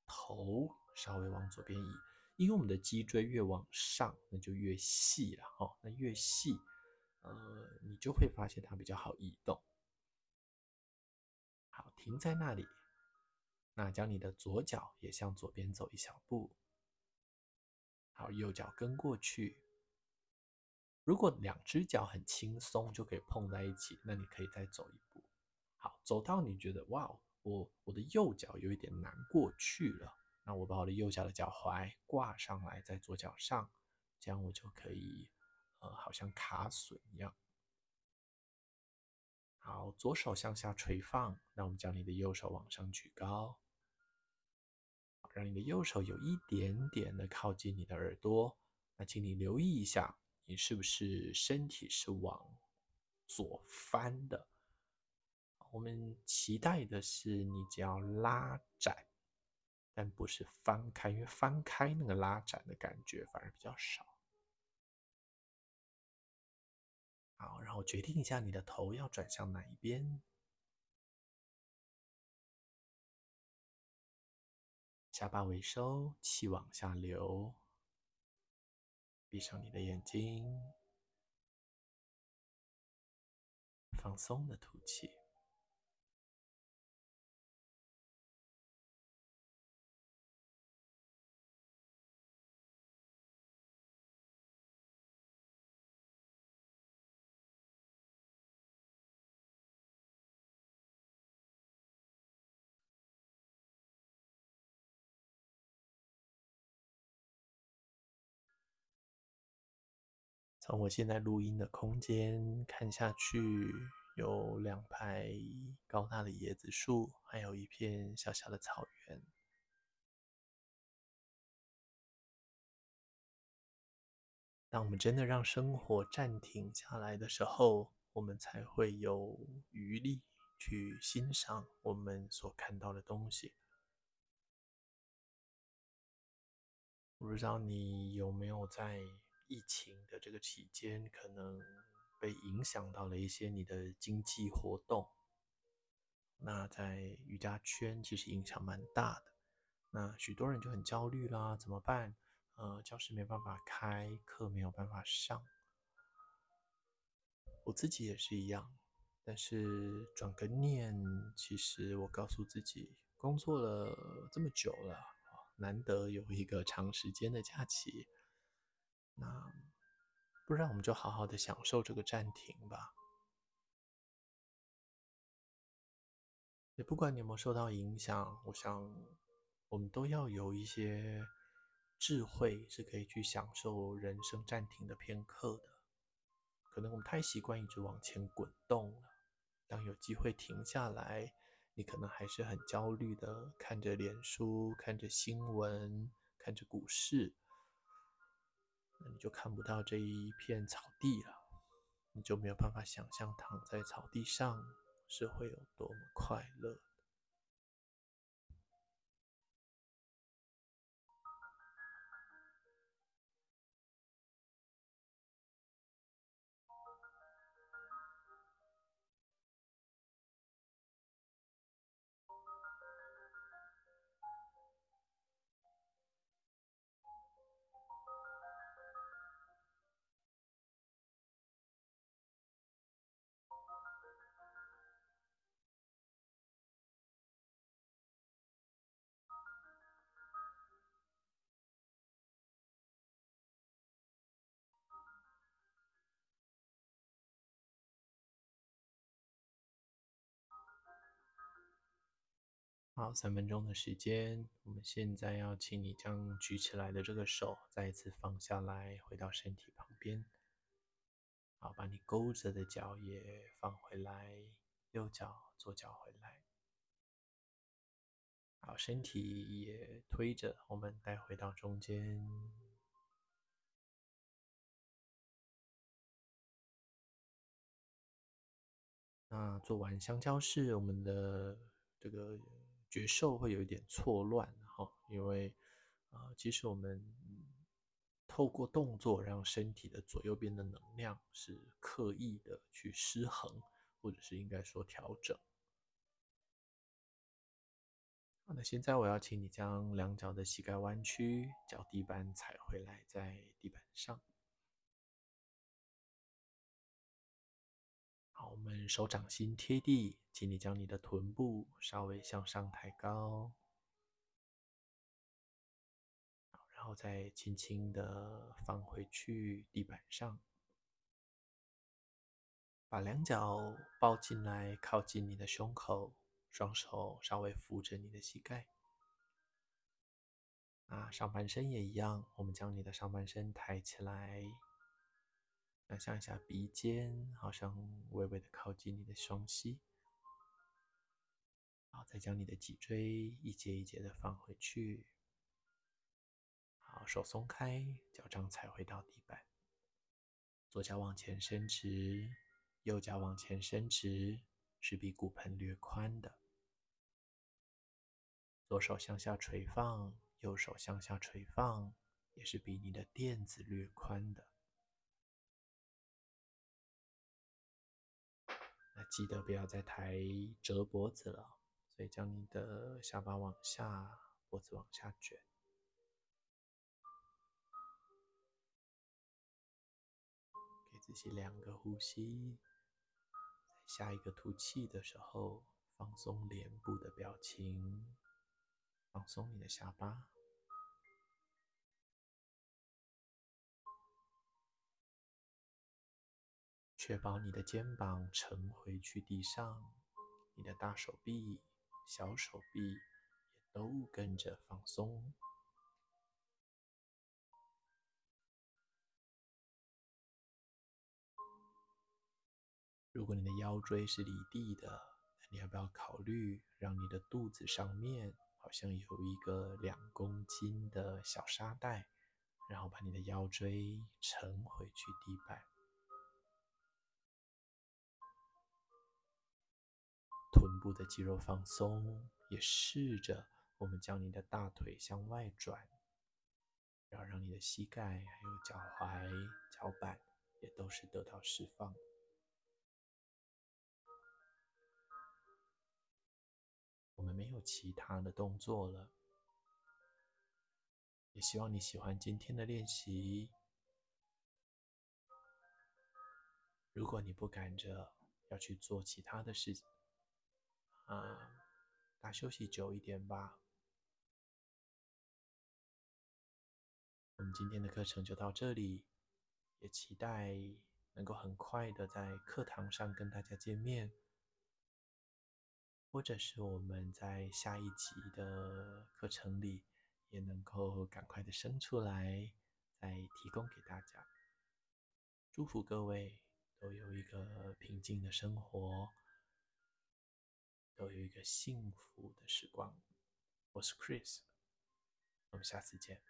头稍微往左边移，因为我们的脊椎越往上，那就越细了哦。那越细，呃，你就会发现它比较好移动。好，停在那里。那将你的左脚也向左边走一小步。好，右脚跟过去。如果两只脚很轻松就可以碰在一起，那你可以再走一步。好，走到你觉得哇哦。我我的右脚有一点难过去了，那我把我的右脚的脚踝挂上来在左脚上，这样我就可以，呃，好像卡榫一样。好，左手向下垂放，那我们将你的右手往上举高，让你的右手有一点点的靠近你的耳朵。那请你留意一下，你是不是身体是往左翻的？我们期待的是你只要拉展，但不是翻开，因为翻开那个拉展的感觉反而比较少。好，然后决定一下你的头要转向哪一边，下巴微收，气往下流，闭上你的眼睛，放松的吐气。从我现在录音的空间看下去，有两排高大的椰子树，还有一片小小的草原。当我们真的让生活暂停下来的时候，我们才会有余力去欣赏我们所看到的东西。不知道你有没有在。疫情的这个期间，可能被影响到了一些你的经济活动。那在瑜伽圈其实影响蛮大的。那许多人就很焦虑啦，怎么办？呃，教室没办法开，课没有办法上。我自己也是一样。但是转个念，其实我告诉自己，工作了这么久了，难得有一个长时间的假期。那不然我们就好好的享受这个暂停吧。也不管你有没有受到影响，我想我们都要有一些智慧，是可以去享受人生暂停的片刻的。可能我们太习惯一直往前滚动了，当有机会停下来，你可能还是很焦虑的看着脸书，看着新闻，看着股市。那你就看不到这一片草地了，你就没有办法想象躺在草地上是会有多么快乐。好，三分钟的时间，我们现在要请你将举起来的这个手再一次放下来，回到身体旁边。好，把你勾着的脚也放回来，右脚、左脚回来。好，身体也推着，我们带回到中间。那做完香蕉式，我们的这个觉受会有一点错乱，哈，因为啊，其实我们透过动作让身体的左右边的能量是刻意的去失衡，或者是应该说调整。那现在我要请你将两脚的膝盖弯曲，脚底板踩回来，在地板上。我们手掌心贴地，请你将你的臀部稍微向上抬高，然后再轻轻的放回去地板上，把两脚抱进来，靠近你的胸口。双手稍微扶着你的膝盖，啊，上半身也一样。我们将你的上半身抬起来，想象一下鼻尖好像微微的靠近你的双膝，好，再将你的脊椎一节一节的放回去。好，手松开，脚掌踩回到地板，左脚往前伸直，右脚往前伸直，是比骨盆略宽的。左手向下垂放，右手向下垂放，也是比你的垫子略宽的。记得不要再抬折脖子了，所以将你的下巴往下，脖子往下卷。给自己两个呼吸，在下一个吐气的时候，放松脸部的表情。放松你的下巴，确保你的肩膀沉回去地上，你的大手臂、小手臂也都跟着放松。如果你的腰椎是离地的，那你要不要考虑让你的肚子上面，好像有一个两公斤的小沙袋，然后把你的腰椎沉回去地板，臀部的肌肉放松，也试着我们将你的大腿向外转，要让你的膝盖还有脚踝、脚板也都是得到释放。我们没有其他的动作了，也希望你喜欢今天的练习。如果你不赶着要去做其他的事情，啊，那休息久一点吧。我们今天的课程就到这里，也期待能够很快的在课堂上跟大家见面。或者是我们在下一集的课程里，也能够赶快的生出来，再提供给大家。祝福各位都有一个平静的生活，都有一个幸福的时光。我是 Chris，我们下次见。